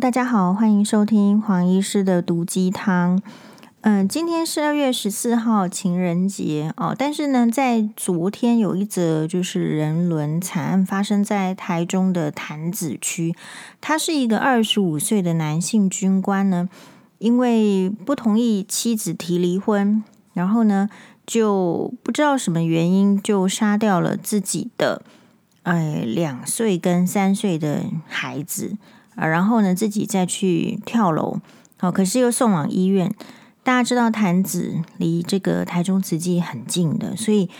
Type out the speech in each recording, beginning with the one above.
大家好，欢迎收听黄医师的毒鸡汤。嗯、今天是二月十四号情人节哦，但是呢，在昨天有一则就是人伦惨案发生在台中的潭子区，他是一个二十五岁的男性军官呢，因为不同意妻子提离婚，然后呢，就不知道什么原因就杀掉了自己的哎两岁跟三岁的孩子。然后呢，自己再去跳楼，好，可是又送往医院。大家知道坛子离这个台中慈济很近的，所以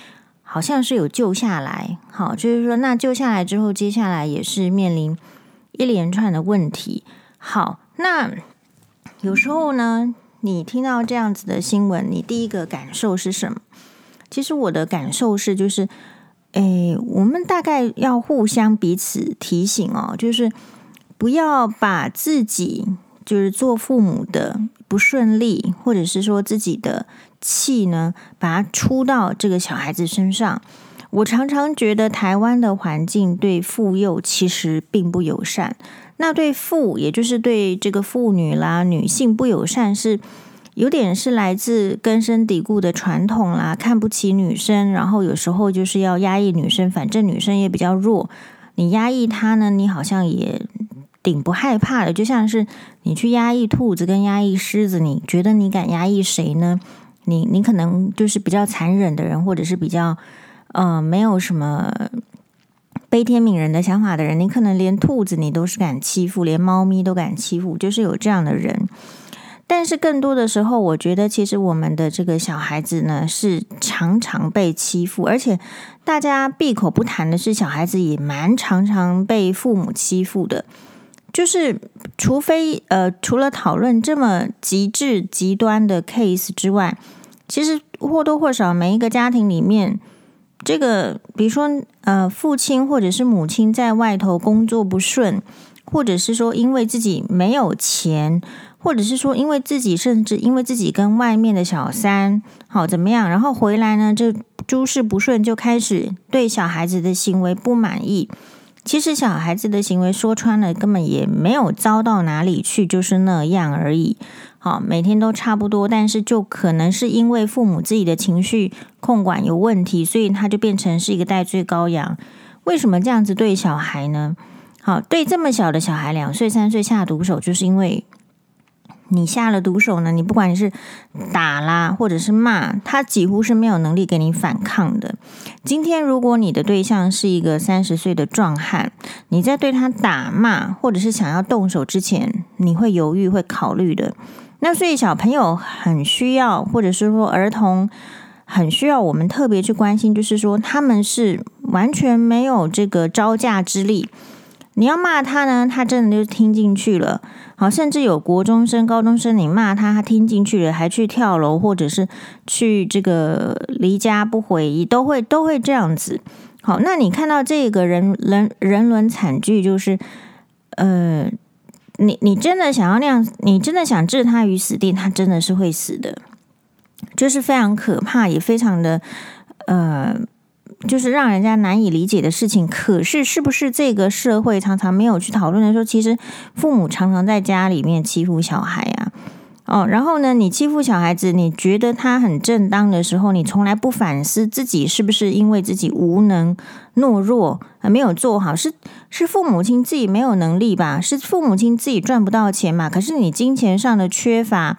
好像是有救下来。好，就是说，那救下来之后，接下来也是面临一连串的问题。好，那有时候呢，你听到这样子的新闻，你第一个感受是什么？其实我的感受是，就是，诶，我们大概要互相彼此提醒哦，就是。不要把自己就是做父母的不顺利，或者是说自己的气呢，把它出到这个小孩子身上。我常常觉得台湾的环境对妇幼其实并不友善。那对妇，也就是对这个妇女啦、女性不友善，是有点是来自根深蒂固的传统啦，看不起女生，然后有时候就是要压抑女生，反正女生也比较弱，你压抑她呢，你好像也。顶不害怕的，就像是你去压抑兔子跟压抑狮子，你觉得你敢压抑谁呢？你你可能就是比较残忍的人，或者是比较呃没有什么悲天悯人的想法的人，你可能连兔子你都是敢欺负，连猫咪都敢欺负，就是有这样的人。但是更多的时候，我觉得其实我们的这个小孩子呢，是常常被欺负，而且大家闭口不谈的是，小孩子也蛮常常被父母欺负的。就是，除非呃，除了讨论这么极致极端的 case 之外，其实或多或少每一个家庭里面，这个比如说呃，父亲或者是母亲在外头工作不顺，或者是说因为自己没有钱，或者是说因为自己甚至因为自己跟外面的小三好怎么样，然后回来呢，就诸事不顺，就开始对小孩子的行为不满意。其实小孩子的行为说穿了，根本也没有糟到哪里去，就是那样而已。好，每天都差不多，但是就可能是因为父母自己的情绪控管有问题，所以他就变成是一个代罪羔羊。为什么这样子对小孩呢？好，对这么小的小孩，两岁三岁下毒手，就是因为。你下了毒手呢？你不管你是打啦，或者是骂，他几乎是没有能力给你反抗的。今天如果你的对象是一个三十岁的壮汉，你在对他打骂或者是想要动手之前，你会犹豫、会考虑的。那所以小朋友很需要，或者是说儿童很需要我们特别去关心，就是说他们是完全没有这个招架之力。你要骂他呢，他真的就听进去了。好，甚至有国中生、高中生，你骂他，他听进去了，还去跳楼，或者是去这个离家不回，都会都会这样子。好，那你看到这个人人人伦惨剧，就是呃，你你真的想要那样，你真的想置他于死地，他真的是会死的，就是非常可怕，也非常的呃。就是让人家难以理解的事情，可是是不是这个社会常常没有去讨论的时候，其实父母常常在家里面欺负小孩啊，哦，然后呢，你欺负小孩子，你觉得他很正当的时候，你从来不反思自己是不是因为自己无能、懦弱，没有做好，是是父母亲自己没有能力吧？是父母亲自己赚不到钱嘛？可是你金钱上的缺乏。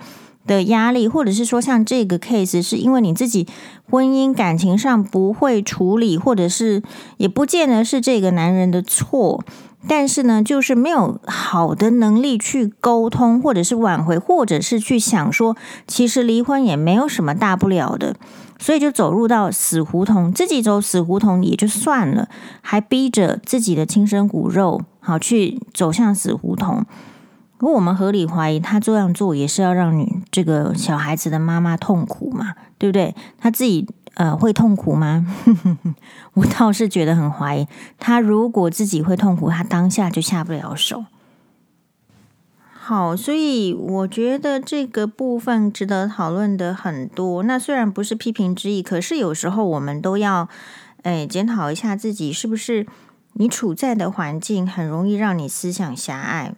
的压力，或者是说像这个 case，是因为你自己婚姻感情上不会处理，或者是也不见得是这个男人的错，但是呢，就是没有好的能力去沟通，或者是挽回，或者是去想说，其实离婚也没有什么大不了的，所以就走入到死胡同，自己走死胡同也就算了，还逼着自己的亲生骨肉好去走向死胡同。如果我们合理怀疑他这样做也是要让你这个小孩子的妈妈痛苦嘛，对不对？他自己呃会痛苦吗？我倒是觉得很怀疑。他如果自己会痛苦，他当下就下不了手。好，所以我觉得这个部分值得讨论的很多。那虽然不是批评之意，可是有时候我们都要诶检讨一下自己是不是你处在的环境很容易让你思想狭隘。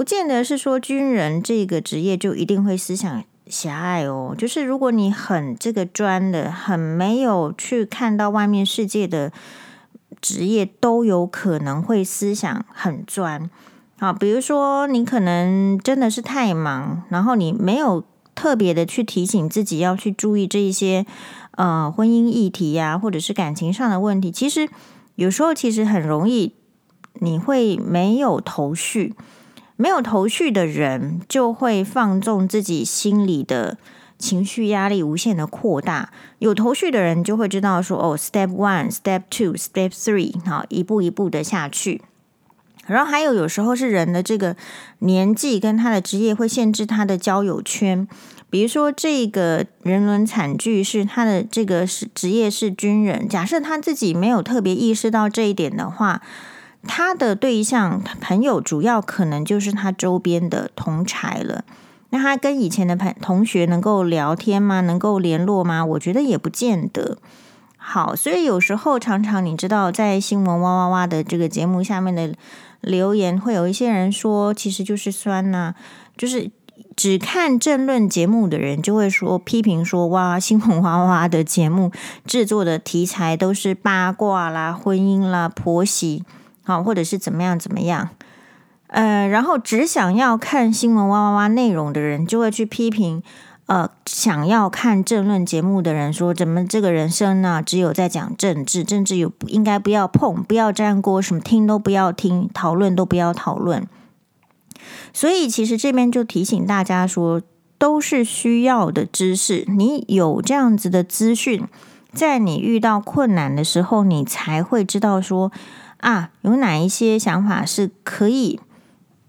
不见得是说军人这个职业就一定会思想狭隘哦。就是如果你很这个专的，很没有去看到外面世界的职业，都有可能会思想很专。啊，比如说你可能真的是太忙，然后你没有特别的去提醒自己要去注意这一些呃婚姻议题呀、或者是感情上的问题。其实有时候其实很容易。你会没有头绪，没有头绪的人就会放纵自己心里的情绪压力，无限的扩大。有头绪的人就会知道说，哦，step one，step two，step three，好，一步一步的下去。然后还有有时候是人的这个年纪跟他的职业会限制他的交友圈。比如说，这个人伦惨剧是他的这个是职业是军人，假设他自己没有特别意识到这一点的话。他的对象朋友主要可能就是他周边的同侪了。那他跟以前的朋同学能够聊天吗？能够联络吗？我觉得也不见得。好，所以有时候常常你知道，在新闻哇哇哇的这个节目下面的留言，会有一些人说，其实就是酸呐、就是只看政论节目的人就会说批评说，哇，新闻哇哇哇的节目制作的题材都是八卦啦、婚姻啦、婆媳。好，或者是怎么样怎么样，呃，然后只想要看新闻哇哇哇内容的人，就会去批评，呃，想要看政论节目的人说，怎么这个人生呢，只有在讲政治，政治有应该不要碰，不要沾锅，什么听都不要听，讨论都不要讨论。所以其实这边就提醒大家说，都是需要的知识，你有这样子的资讯，在你遇到困难的时候，你才会知道说。啊，有哪一些想法是可以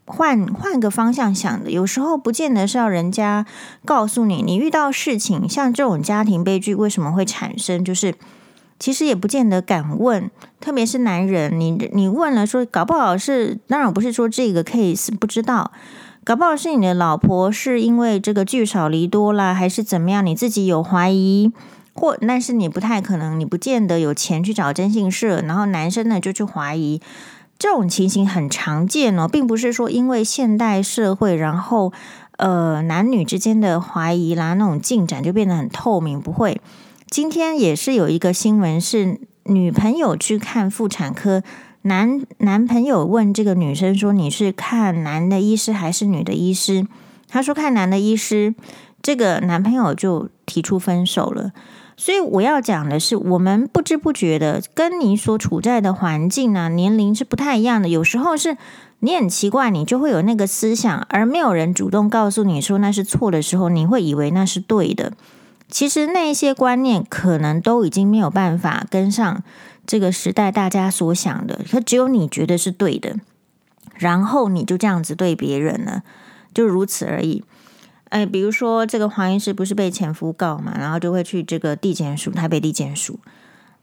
换换个方向想的？有时候不见得是要人家告诉你，你遇到事情像这种家庭悲剧为什么会产生，就是其实也不见得敢问，特别是男人，你你问了说，搞不好是当然不是说这个 case 不知道，搞不好是你的老婆是因为这个聚少离多啦，还是怎么样，你自己有怀疑。或，但是你不太可能，你不见得有钱去找征信社，然后男生呢就去怀疑，这种情形很常见哦，并不是说因为现代社会，然后呃男女之间的怀疑啦，那种进展就变得很透明，不会。今天也是有一个新闻，是女朋友去看妇产科，男男朋友问这个女生说：“你是看男的医师还是女的医师？”她说：“看男的医师。”这个男朋友就提出分手了。所以我要讲的是，我们不知不觉的跟你所处在的环境啊、年龄是不太一样的。有时候是你很奇怪，你就会有那个思想，而没有人主动告诉你说那是错的时候，你会以为那是对的。其实那些观念可能都已经没有办法跟上这个时代大家所想的，可只有你觉得是对的，然后你就这样子对别人了，就如此而已。哎，比如说这个黄医师不是被前夫告嘛，然后就会去这个地检署，台北地检署，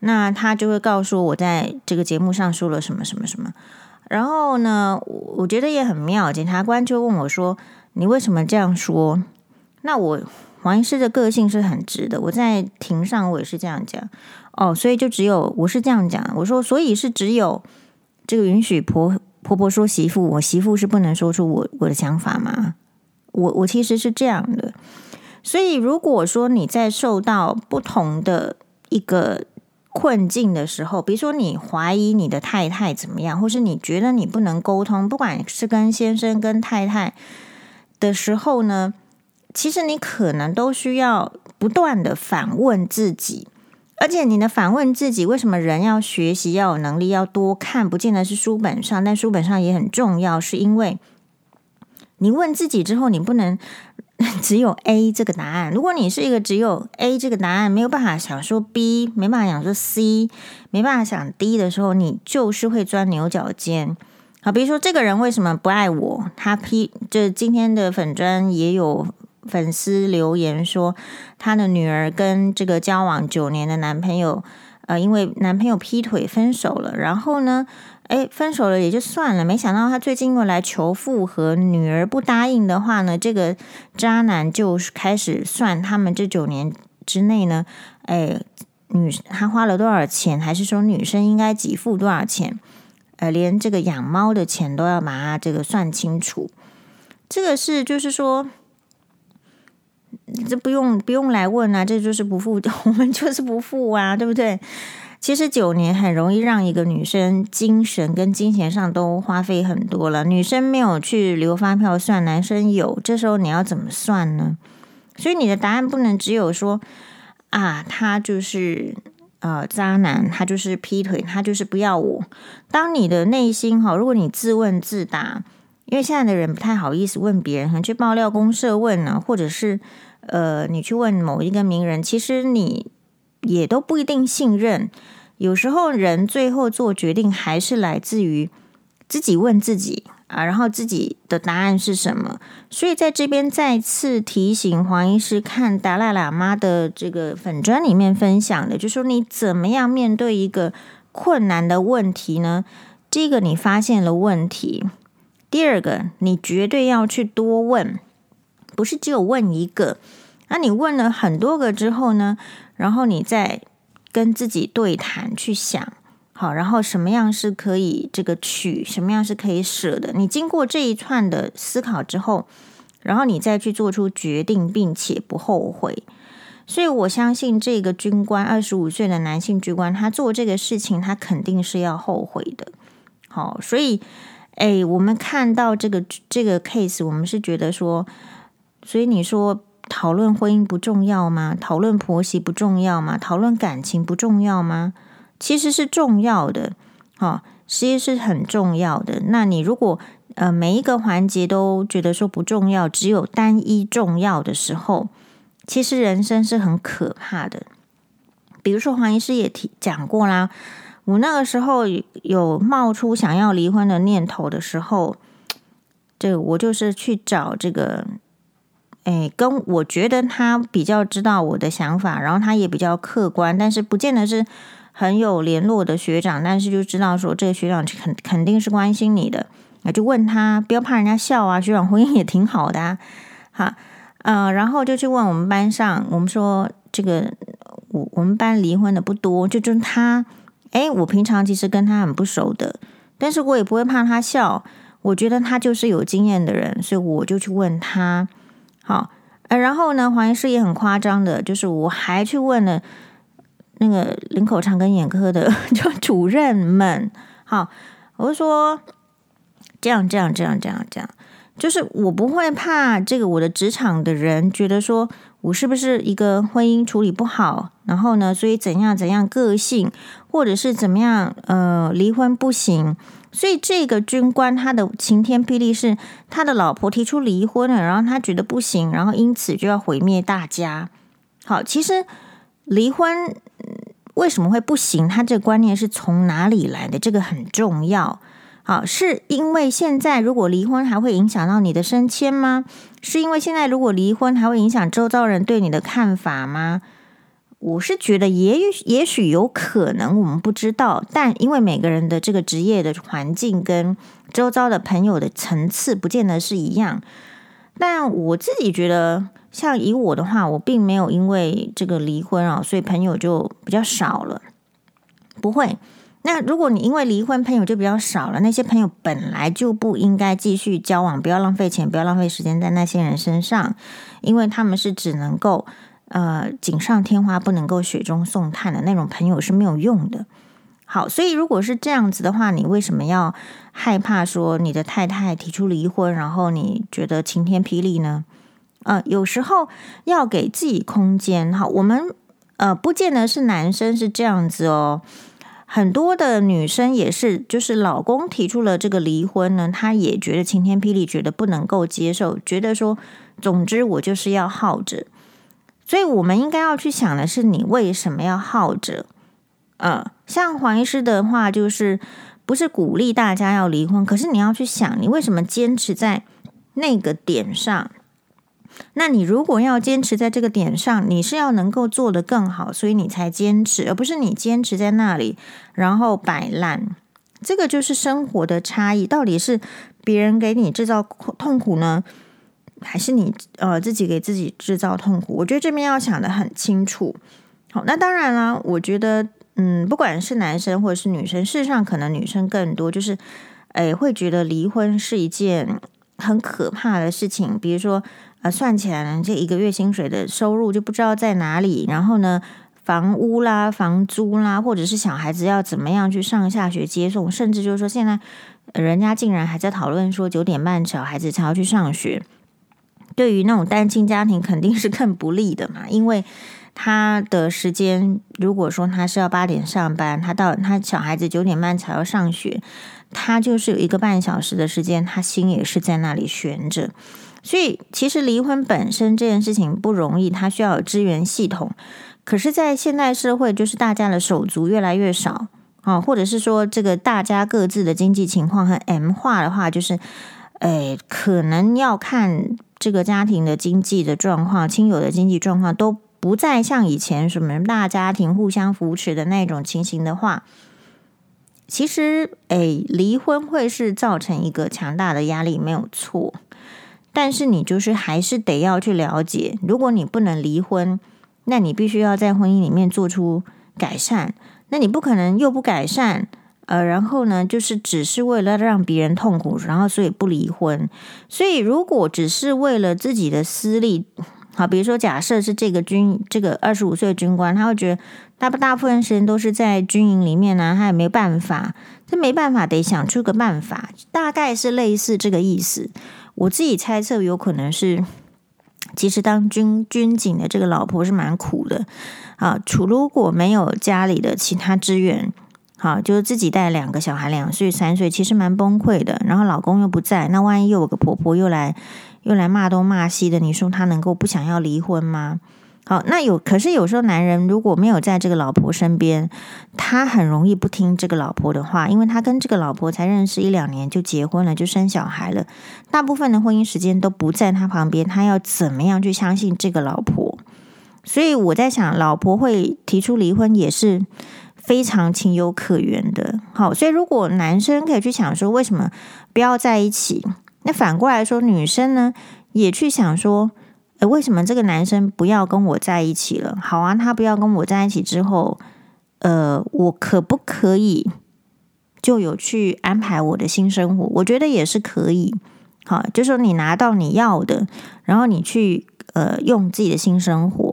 那他就会告诉我在这个节目上说了什么什么什么，然后呢，我觉得也很妙，检察官就问我说：“你为什么这样说？”那我黄医师的个性是很直的，我在庭上我也是这样讲哦，所以就只有我是这样讲，我说所以是只有这个允许婆婆婆说媳妇，我媳妇是不能说出我我的想法吗？我我其实是这样的，所以如果说你在受到不同的一个困境的时候，比如说你怀疑你的太太怎么样，或是你觉得你不能沟通，不管是跟先生跟太太的时候呢，其实你可能都需要不断的反问自己，而且你的反问自己，为什么人要学习，要有能力，要多看，不见得是书本上，但书本上也很重要，是因为。你问自己之后，你不能 只有 A 这个答案。如果你是一个只有 A 这个答案，没有办法想说 B，没办法想说 C，没办法想 D 的时候，你就是会钻牛角尖。好，比如说这个人为什么不爱我？他批就今天的粉专也有粉丝留言说，他的女儿跟这个交往九年的男朋友，呃，因为男朋友劈腿分手了，然后呢，哎，分手了也就算了，没想到他最近又来求复合，女儿不答应的话呢，这个渣男就开始算他们这九年之内呢，哎，女他花了多少钱，还是说女生应该给付多少钱？呃，连这个养猫的钱都要把它这个算清楚。这个是就是说，这不用不用来问啊，这就是不负，我们就是不负啊，对不对？其实九年很容易让一个女生精神跟金钱上都花费很多了。女生没有去留发票算，男生有，这时候你要怎么算呢？所以你的答案不能只有说啊，他就是呃渣男，他就是劈腿，他就是不要我。当你的内心哈，如果你自问自答，因为现在的人不太好意思问别人，可能去爆料公社问呢，或者是呃你去问某一个名人，其实你。也都不一定信任，有时候人最后做决定还是来自于自己问自己啊，然后自己的答案是什么？所以在这边再次提醒黄医师，看达赖喇嘛的这个粉砖里面分享的，就说你怎么样面对一个困难的问题呢？第一个，你发现了问题；第二个，你绝对要去多问，不是只有问一个。那你问了很多个之后呢？然后你再跟自己对谈，去想好，然后什么样是可以这个取，什么样是可以舍的。你经过这一串的思考之后，然后你再去做出决定，并且不后悔。所以我相信这个军官，二十五岁的男性军官，他做这个事情，他肯定是要后悔的。好，所以，哎，我们看到这个这个 case，我们是觉得说，所以你说。讨论婚姻不重要吗？讨论婆媳不重要吗？讨论感情不重要吗？其实是重要的，哦，其实是很重要的。那你如果呃每一个环节都觉得说不重要，只有单一重要的时候，其实人生是很可怕的。比如说黄医师也提讲过啦，我那个时候有冒出想要离婚的念头的时候，这我就是去找这个。哎，跟我觉得他比较知道我的想法，然后他也比较客观，但是不见得是很有联络的学长，但是就知道说这个学长肯肯定是关心你的，那就问他，不要怕人家笑啊，学长婚姻也挺好的啊，好，呃，然后就去问我们班上，我们说这个我我们班离婚的不多，就就他，哎，我平常其实跟他很不熟的，但是我也不会怕他笑，我觉得他就是有经验的人，所以我就去问他。好，呃，然后呢，黄医师也很夸张的，就是我还去问了那个林口长庚眼科的 就主任们，好，我就说这样这样这样这样这样，就是我不会怕这个我的职场的人觉得说我是不是一个婚姻处理不好，然后呢，所以怎样怎样个性，或者是怎么样，呃，离婚不行。所以这个军官他的晴天霹雳是他的老婆提出离婚了，然后他觉得不行，然后因此就要毁灭大家。好，其实离婚为什么会不行？他这个观念是从哪里来的？这个很重要。好，是因为现在如果离婚还会影响到你的升迁吗？是因为现在如果离婚还会影响周遭人对你的看法吗？我是觉得也也许有可能，我们不知道。但因为每个人的这个职业的环境跟周遭的朋友的层次不见得是一样。但我自己觉得，像以我的话，我并没有因为这个离婚啊，所以朋友就比较少了。不会。那如果你因为离婚，朋友就比较少了，那些朋友本来就不应该继续交往，不要浪费钱，不要浪费时间在那些人身上，因为他们是只能够。呃，锦上添花不能够雪中送炭的那种朋友是没有用的。好，所以如果是这样子的话，你为什么要害怕说你的太太提出离婚，然后你觉得晴天霹雳呢？呃，有时候要给自己空间。好，我们呃，不见得是男生是这样子哦，很多的女生也是，就是老公提出了这个离婚呢，她也觉得晴天霹雳，觉得不能够接受，觉得说，总之我就是要耗着。所以，我们应该要去想的是，你为什么要耗着？呃，像黄医师的话，就是不是鼓励大家要离婚，可是你要去想，你为什么坚持在那个点上？那你如果要坚持在这个点上，你是要能够做得更好，所以你才坚持，而不是你坚持在那里然后摆烂。这个就是生活的差异，到底是别人给你制造痛苦呢？还是你呃自己给自己制造痛苦？我觉得这边要想的很清楚。好，那当然了，我觉得嗯，不管是男生或者是女生，事实上可能女生更多，就是诶会觉得离婚是一件很可怕的事情，比如说，呃，算起来呢，这一个月薪水的收入就不知道在哪里，然后呢，房屋啦、房租啦，或者是小孩子要怎么样去上下学接送，甚至就是说，现在人家竟然还在讨论说九点半小孩子才要去上学，对于那种单亲家庭肯定是更不利的嘛，因为他的时间，如果说他是要八点上班，他到他小孩子九点半才要上学。他就是有一个半小时的时间，他心也是在那里悬着。所以，其实离婚本身这件事情不容易，它需要有支援系统。可是，在现代社会，就是大家的手足越来越少啊，或者是说，这个大家各自的经济情况很 M 化的话，就是，诶，可能要看这个家庭的经济的状况、亲友的经济状况都不再像以前什么大家庭互相扶持的那种情形的话。其实，哎，离婚会是造成一个强大的压力，没有错。但是你就是还是得要去了解，如果你不能离婚，那你必须要在婚姻里面做出改善。那你不可能又不改善，呃，然后呢，就是只是为了让别人痛苦，然后所以不离婚。所以如果只是为了自己的私利，好，比如说假设是这个军，这个二十五岁军官，他会觉得。大不大部分时间都是在军营里面呢、他也没办法，这没办法，得想出个办法，大概是类似这个意思。我自己猜测，有可能是，其实当军军警的这个老婆是蛮苦的啊。除如果没有家里的其他支援，好、就是自己带两个小孩，两岁三岁，其实蛮崩溃的。然后老公又不在，那万一又有个婆婆又来又来骂东骂西的，你说他能够不想要离婚吗？好，那有可是有时候男人如果没有在这个老婆身边，他很容易不听这个老婆的话，因为他跟这个老婆才认识一两年就结婚了，就生小孩了，大部分的婚姻时间都不在他旁边，他要怎么样去相信这个老婆？所以我在想，老婆会提出离婚也是非常情有可原的。好，所以如果男生可以去想说为什么不要在一起，那反过来说，女生呢也去想说。诶，为什么这个男生不要跟我在一起了？好啊，他不要跟我在一起之后，呃，我可不可以就有去安排我的新生活？我觉得也是可以。好，就说你拿到你要的，然后你去呃用自己的新生活。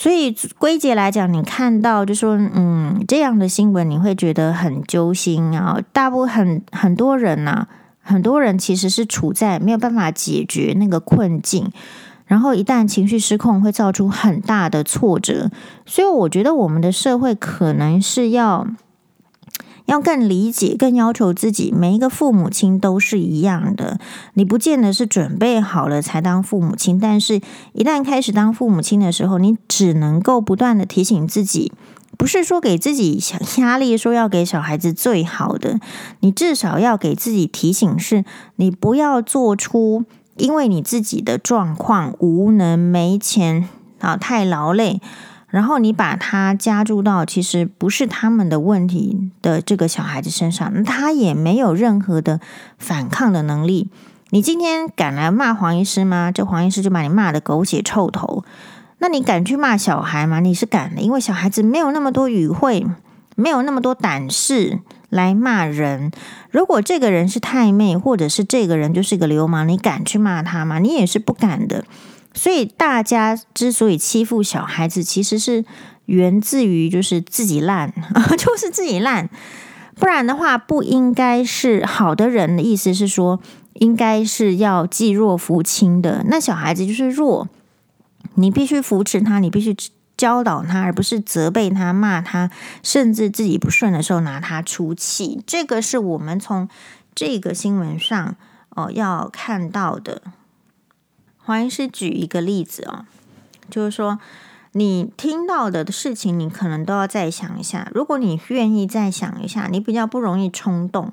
所以归结来讲，你看到就说嗯这样的新闻，你会觉得很揪心啊。大部分很很多人呐、很多人其实是处在没有办法解决那个困境，然后一旦情绪失控，会造出很大的挫折。所以，我觉得我们的社会可能是要要更理解、更要求自己。每一个父母亲都是一样的，你不见得是准备好了才当父母亲，但是一旦开始当父母亲的时候，你只能够不断的提醒自己。不是说给自己压力，说要给小孩子最好的，你至少要给自己提醒，是你不要做出因为你自己的状况无能、没钱啊、太劳累，然后你把他加注到其实不是他们的问题的这个小孩子身上，他也没有任何的反抗的能力。你今天敢来骂黄医师吗？这黄医师就把你骂得狗血臭头。那你敢去骂小孩吗？你是敢的，因为小孩子没有那么多语汇，没有那么多胆识来骂人。如果这个人是太妹，或者是这个人就是一个流氓，你敢去骂他吗？你也是不敢的。所以大家之所以欺负小孩子，其实是源自于就是自己烂，就是自己烂。不然的话，不应该是好的人的意思是说，应该是要济弱扶倾的。那小孩子就是弱。你必须扶持他，你必须教导他，而不是责备他、骂他，甚至自己不顺的时候拿他出气。这个是我们从这个新闻上哦要看到的。黄医师举一个例子哦，就是说你听到的事情，你可能都要再想一下。如果你愿意再想一下，你比较不容易冲动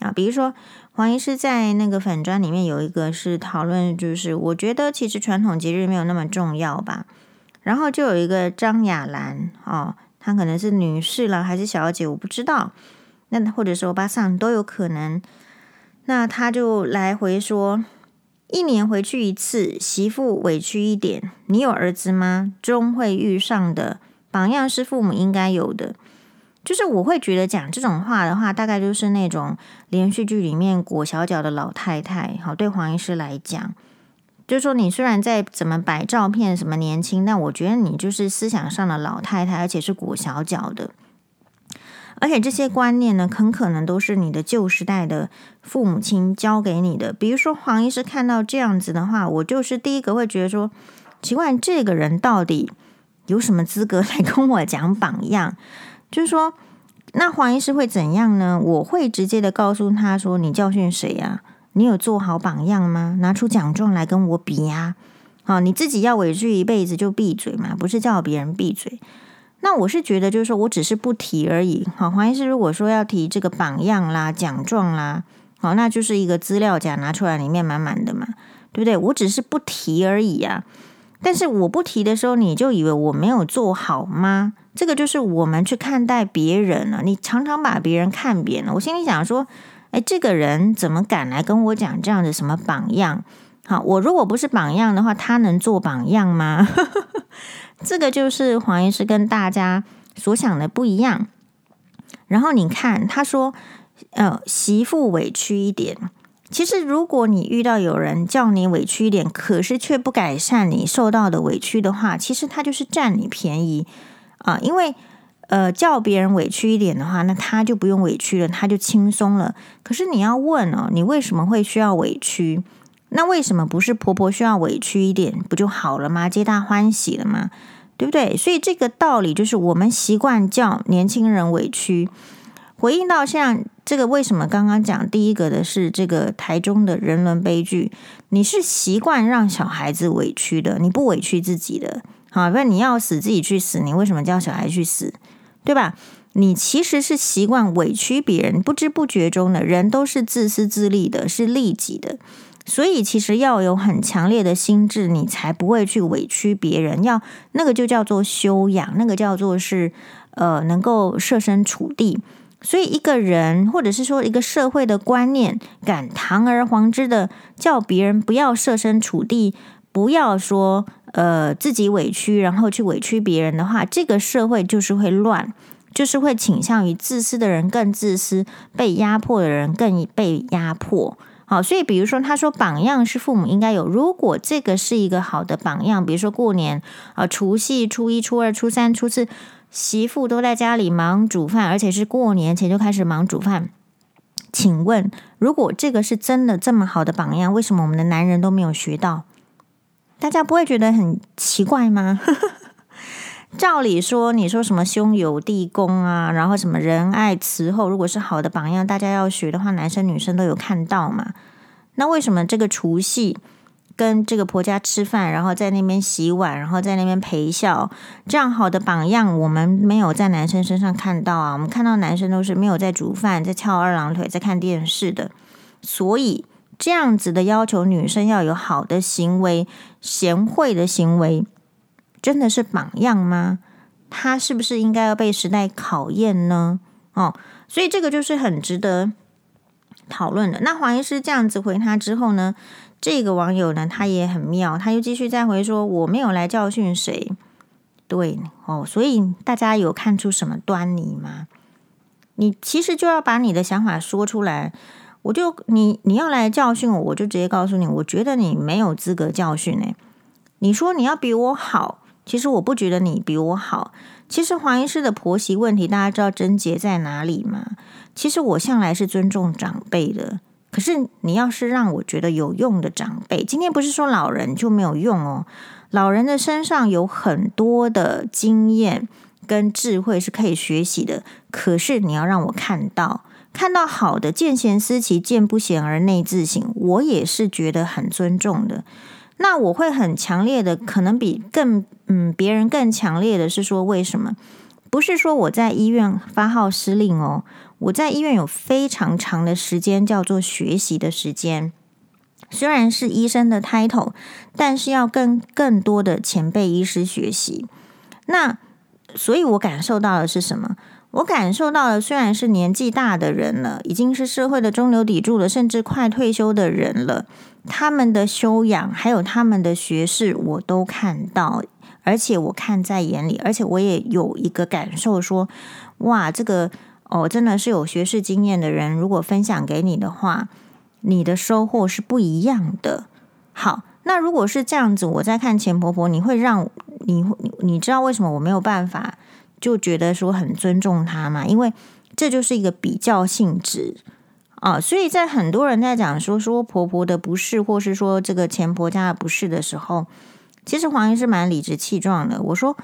啊。比如说。黄医师在那个粉专里面有一个是讨论，就是我觉得其实传统节日没有那么重要吧。然后就有一个张雅兰哦，她可能是女士了还是小姐，我不知道。那或者是欧巴桑都有可能。那他就来回说，一年回去一次，媳妇委屈一点。你有儿子吗？终会遇上的榜样是父母应该有的。就是我会觉得讲这种话的话，大概就是那种连续剧里面裹小脚的老太太。好，对黄医师来讲，就是说你虽然在怎么摆照片什么年轻，但我觉得你就是思想上的老太太，而且是裹小脚的。而且这些观念呢，很可能都是你的旧时代的父母亲教给你的。比如说黄医师看到这样子的话，我就是第一个会觉得说，奇怪，这个人到底有什么资格 来跟我讲榜样？就是说，那黄医师会怎样呢？我会直接的告诉他说：“你教训谁呀？你有做好榜样吗？拿出奖状来跟我比呀！好，你自己要委屈一辈子就闭嘴嘛，不是叫别人闭嘴。那我是觉得，就是说我只是不提而已。好，黄医师如果说要提这个榜样啦、奖状啦，好，那就是一个资料夹拿出来，里面满满的嘛，对不对？我只是不提而已啊。但是我不提的时候，你就以为我没有做好吗？”这个就是我们去看待别人了。你常常把别人看扁了。我心里想说，哎，这个人怎么敢来跟我讲这样的什么榜样？好，我如果不是榜样的话，他能做榜样吗？这个就是黄医师跟大家所想的不一样。然后你看，他说，呃，媳妇委屈一点。其实，如果你遇到有人叫你委屈一点，可是却不改善你受到的委屈的话，其实他就是占你便宜。啊，因为呃，叫别人委屈一点的话，那他就不用委屈了，他就轻松了。可是你要问哦，你为什么会需要委屈？那为什么不是婆婆需要委屈一点，不就好了吗？皆大欢喜了吗？对不对？所以这个道理就是我们习惯叫年轻人委屈。回应到像这个，为什么刚刚讲第一个的是这个台中的人伦悲剧？你是习惯让小孩子委屈的，你不委屈自己的。好，不然你要死自己去死，你为什么叫小孩去死？对吧？你其实是习惯委屈别人，不知不觉中的人都是自私自利的，是利己的。所以其实要有很强烈的心智，你才不会去委屈别人。要那个就叫做修养，那个叫做是呃能够设身处地。所以一个人或者是说一个社会的观念，敢堂而皇之的叫别人不要设身处地，不要说。呃，自己委屈，然后去委屈别人的话，这个社会就是会乱，就是会倾向于自私的人更自私，被压迫的人更被压迫。好，所以比如说，他说榜样是父母应该有，如果这个是一个好的榜样，比如说过年啊，除夕、初一、初二、初三、初四，媳妇都在家里忙煮饭，而且是过年前就开始忙煮饭。请问，如果这个是真的这么好的榜样，为什么我们的男人都没有学到？大家不会觉得很奇怪吗？照理说，你说什么兄友弟恭啊，然后什么仁爱慈厚，如果是好的榜样，大家要学的话，男生女生都有看到嘛。那为什么这个除夕跟这个婆家吃饭，然后在那边洗碗，然后在那边陪笑，这样好的榜样，我们没有在男生身上看到啊？我们看到男生都是没有在煮饭，在翘二郎腿，在看电视的，所以。这样子的要求，女生要有好的行为、贤惠的行为，真的是榜样吗？他是不是应该要被时代考验呢？哦，所以这个就是很值得讨论的。那黄医师这样子回他之后呢，这个网友呢，他也很妙，他又继续再回说：“我没有来教训谁。”对哦，所以大家有看出什么端倪吗？你其实就要把你的想法说出来。我就你你要来教训我，我就直接告诉你，我觉得你没有资格教训诶。你说你要比我好，其实我不觉得你比我好。其实黄医师的婆媳问题，大家知道症结在哪里吗？其实我向来是尊重长辈的，可是你要是让我觉得有用的长辈，今天不是说老人就没有用哦，老人的身上有很多的经验跟智慧是可以学习的，可是你要让我看到。看到好的，见贤思齐，见不贤而内自省，我也是觉得很尊重的。那我会很强烈的，可能比更嗯别人更强烈的是说，为什么？不是说我在医院发号施令哦，我在医院有非常长的时间叫做学习的时间。虽然是医生的 title，但是要跟更多的前辈医师学习。那所以我感受到的是什么？我感受到了，虽然是年纪大的人了，已经是社会的中流砥柱了，甚至快退休的人了，他们的修养还有他们的学识，我都看到，而且我看在眼里，而且我也有一个感受说，哇，这个哦，真的是有学识经验的人，如果分享给你的话，你的收获是不一样的。好，那如果是这样子，我在看钱婆婆，你会让你你知道为什么我没有办法就觉得说很尊重她吗？因为这就是一个比较性质。啊，所以在很多人在讲说说婆婆的不是，或是说这个前婆家的不是的时候，其实黄医师蛮理直气壮的。我说，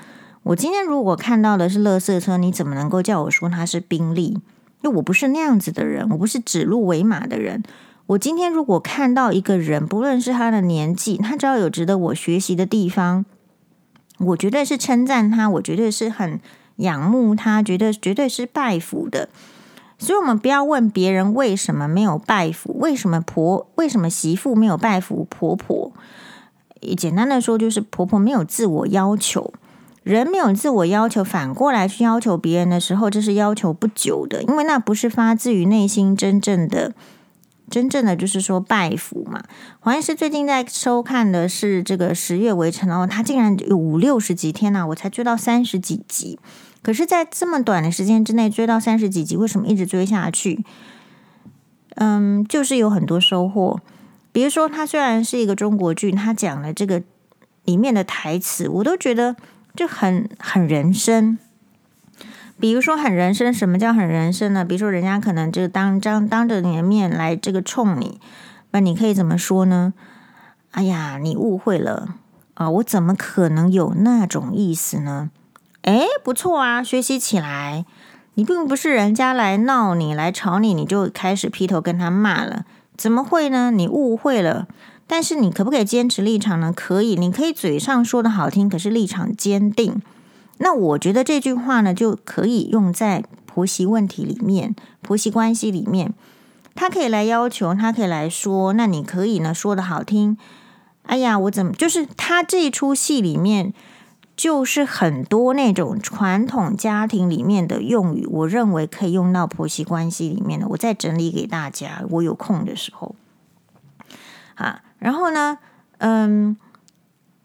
我今天如果看到的是垃圾车，你怎么能够叫我说他是宾利？因为我不是那样子的人，我不是指鹿为马的人。我今天如果看到一个人，不论是他的年纪，他只要有值得我学习的地方，我绝对是称赞他，我绝对是很仰慕他，觉得绝对是拜服的。所以，我们不要问别人为什么没有拜服，为什么婆，为什么媳妇没有拜服婆婆。简单的说，就是婆婆没有自我要求，人没有自我要求，反过来去要求别人的时候，这是要求不久的，因为那不是发自于内心真正的、真正的，就是说拜服嘛。黄医师最近在收看的是这个《十月围城》哦，他竟然有五六十集，天呐，我才追到三十几集。可是，在这么短的时间之内追到三十几集，为什么一直追下去？嗯，就是有很多收获。比如说，它虽然是一个中国剧，它讲了这个里面的台词，我都觉得就很很人生。比如说，很人生，什么叫很人生呢？比如说，人家可能就当当当着你的面来这个冲你，那你可以怎么说呢？哎呀，你误会了啊！我怎么可能有那种意思呢？诶，不错啊，学习起来。你并不是人家来闹你、来吵你，你就开始劈头跟他骂了。怎么会呢？你误会了。但是你可不可以坚持立场呢？可以，你可以嘴上说的好听，可是立场坚定。那我觉得这句话呢，就可以用在婆媳问题里面、婆媳关系里面。他可以来要求，他可以来说，那你可以呢说的好听。哎呀，我怎么就是他这一出戏里面。就是很多那种传统家庭里面的用语，我认为可以用到婆媳关系里面的。我再整理给大家，我有空的时候啊。然后呢，嗯，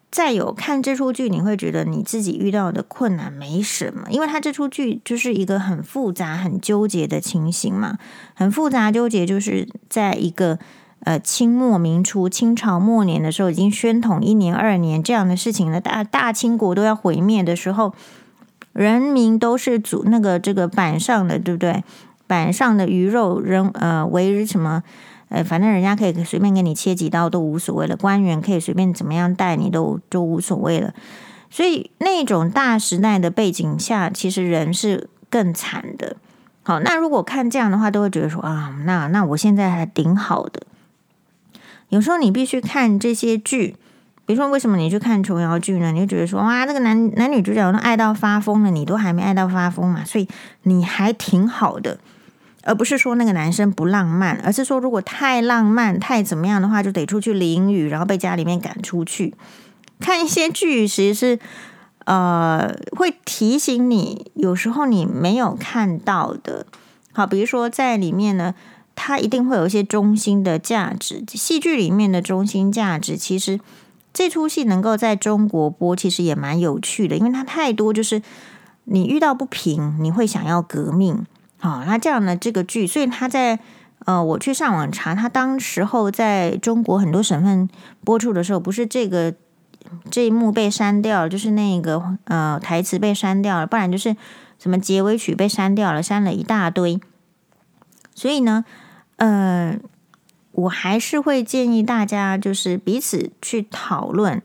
再有看这出剧，你会觉得你自己遇到的困难没什么，因为他这出剧就是一个很复杂、很纠结的情形嘛，很复杂纠结，就是在一个。呃，清末民初，清朝末年的时候，已经宣统一年、二年这样的事情了，大大清国都要毁灭的时候，人民都是主那个这个板上的，对不对？板上的鱼肉，人呃为什么？呃，反正人家可以随便给你切几刀都无所谓了，官员可以随便怎么样待你都都无所谓了。所以那种大时代的背景下，其实人是更惨的。好，那如果看这样的话，都会觉得说啊，那那我现在还挺好的。有时候你必须看这些剧，比如说为什么你去看琼瑶剧呢？你就觉得说哇，这个男男女主角都爱到发疯了，你都还没爱到发疯嘛，所以你还挺好的，而不是说那个男生不浪漫，而是说如果太浪漫、太怎么样的话，就得出去淋雨，然后被家里面赶出去。看一些剧其实是呃会提醒你，有时候你没有看到的，好，比如说在里面呢。它一定会有一些中心的价值，戏剧里面的中心价值，其实这出戏能够在中国播，其实也蛮有趣的，因为它太多，就是你遇到不平，你会想要革命，好，那这样的这个剧，所以他在呃，我去上网查，他当时候在中国很多省份播出的时候，不是这个这一幕被删掉了，就是那个呃台词被删掉了，不然就是什么结尾曲被删掉了，删了一大堆，所以呢。呃，我还是会建议大家，就是彼此去讨论。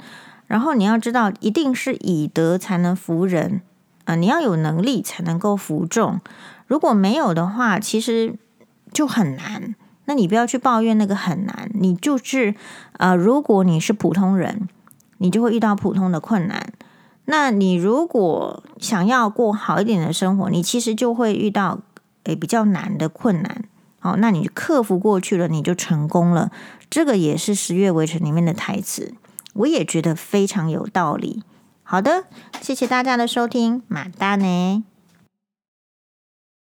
然后你要知道，一定是以德才能服人啊，你要有能力才能够服众。如果没有的话，其实就很难。那你不要去抱怨那个很难，你就是呃，如果你是普通人，你就会遇到普通的困难。那你如果想要过好一点的生活，你其实就会遇到诶比较难的困难。好，那你克服过去了，你就成功了。这个也是《十月围城》里面的台词，我也觉得非常有道理。好的，谢谢大家的收听，马达呢。